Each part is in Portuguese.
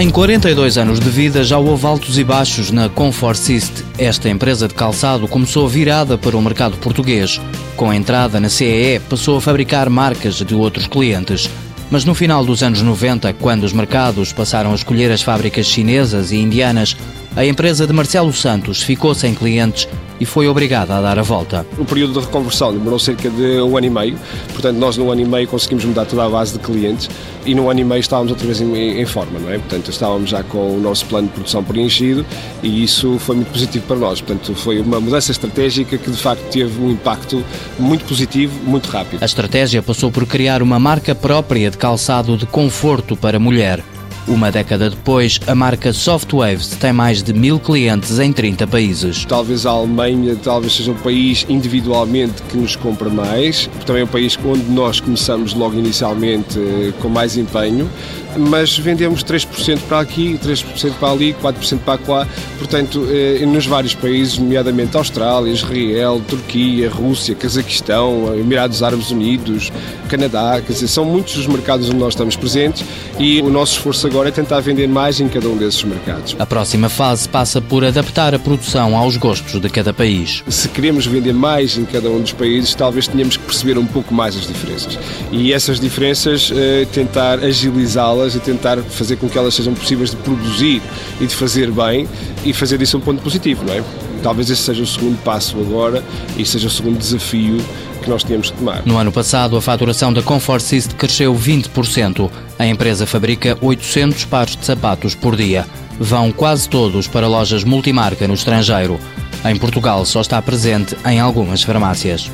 Em 42 anos de vida já houve altos e baixos na Conforcist. Esta empresa de calçado começou virada para o mercado português. Com a entrada na CEE, passou a fabricar marcas de outros clientes. Mas no final dos anos 90, quando os mercados passaram a escolher as fábricas chinesas e indianas, a empresa de Marcelo Santos ficou sem clientes e foi obrigada a dar a volta. O período de reconversão demorou cerca de um ano e meio, portanto nós num ano e meio conseguimos mudar toda a base de clientes e num ano e meio estávamos outra vez em, em forma, não é? Portanto estávamos já com o nosso plano de produção preenchido e isso foi muito positivo para nós. Portanto foi uma mudança estratégica que de facto teve um impacto muito positivo, muito rápido. A estratégia passou por criar uma marca própria de calçado de conforto para mulher. Uma década depois, a marca Softwaves tem mais de mil clientes em 30 países. Talvez a Alemanha talvez seja o país individualmente que nos compra mais, também é um país onde nós começamos logo inicialmente eh, com mais empenho, mas vendemos 3% para aqui, 3% para ali, 4% para lá, portanto, eh, nos vários países, nomeadamente Austrália, Israel, Turquia, Rússia, Cazaquistão, Emirados Árabes Unidos, Canadá, quer dizer, são muitos os mercados onde nós estamos presentes e o nosso esforço agora agora é tentar vender mais em cada um desses mercados. A próxima fase passa por adaptar a produção aos gostos de cada país. Se queremos vender mais em cada um dos países, talvez tenhamos que perceber um pouco mais as diferenças. E essas diferenças, eh, tentar agilizá-las e tentar fazer com que elas sejam possíveis de produzir e de fazer bem e fazer disso um ponto positivo, não é? Talvez esse seja o segundo passo agora e seja o segundo desafio que nós tínhamos que tomar. No ano passado, a faturação da Comfortsist cresceu 20%. A empresa fabrica 800 pares de sapatos por dia. Vão quase todos para lojas multimarca no estrangeiro. Em Portugal só está presente em algumas farmácias.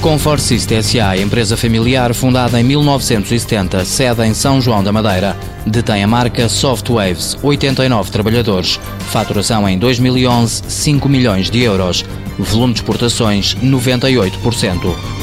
Conforcist SA, empresa familiar fundada em 1970, sede em São João da Madeira. Detém a marca Softwaves, 89 trabalhadores. Faturação em 2011, 5 milhões de euros. Volume de exportações, 98%.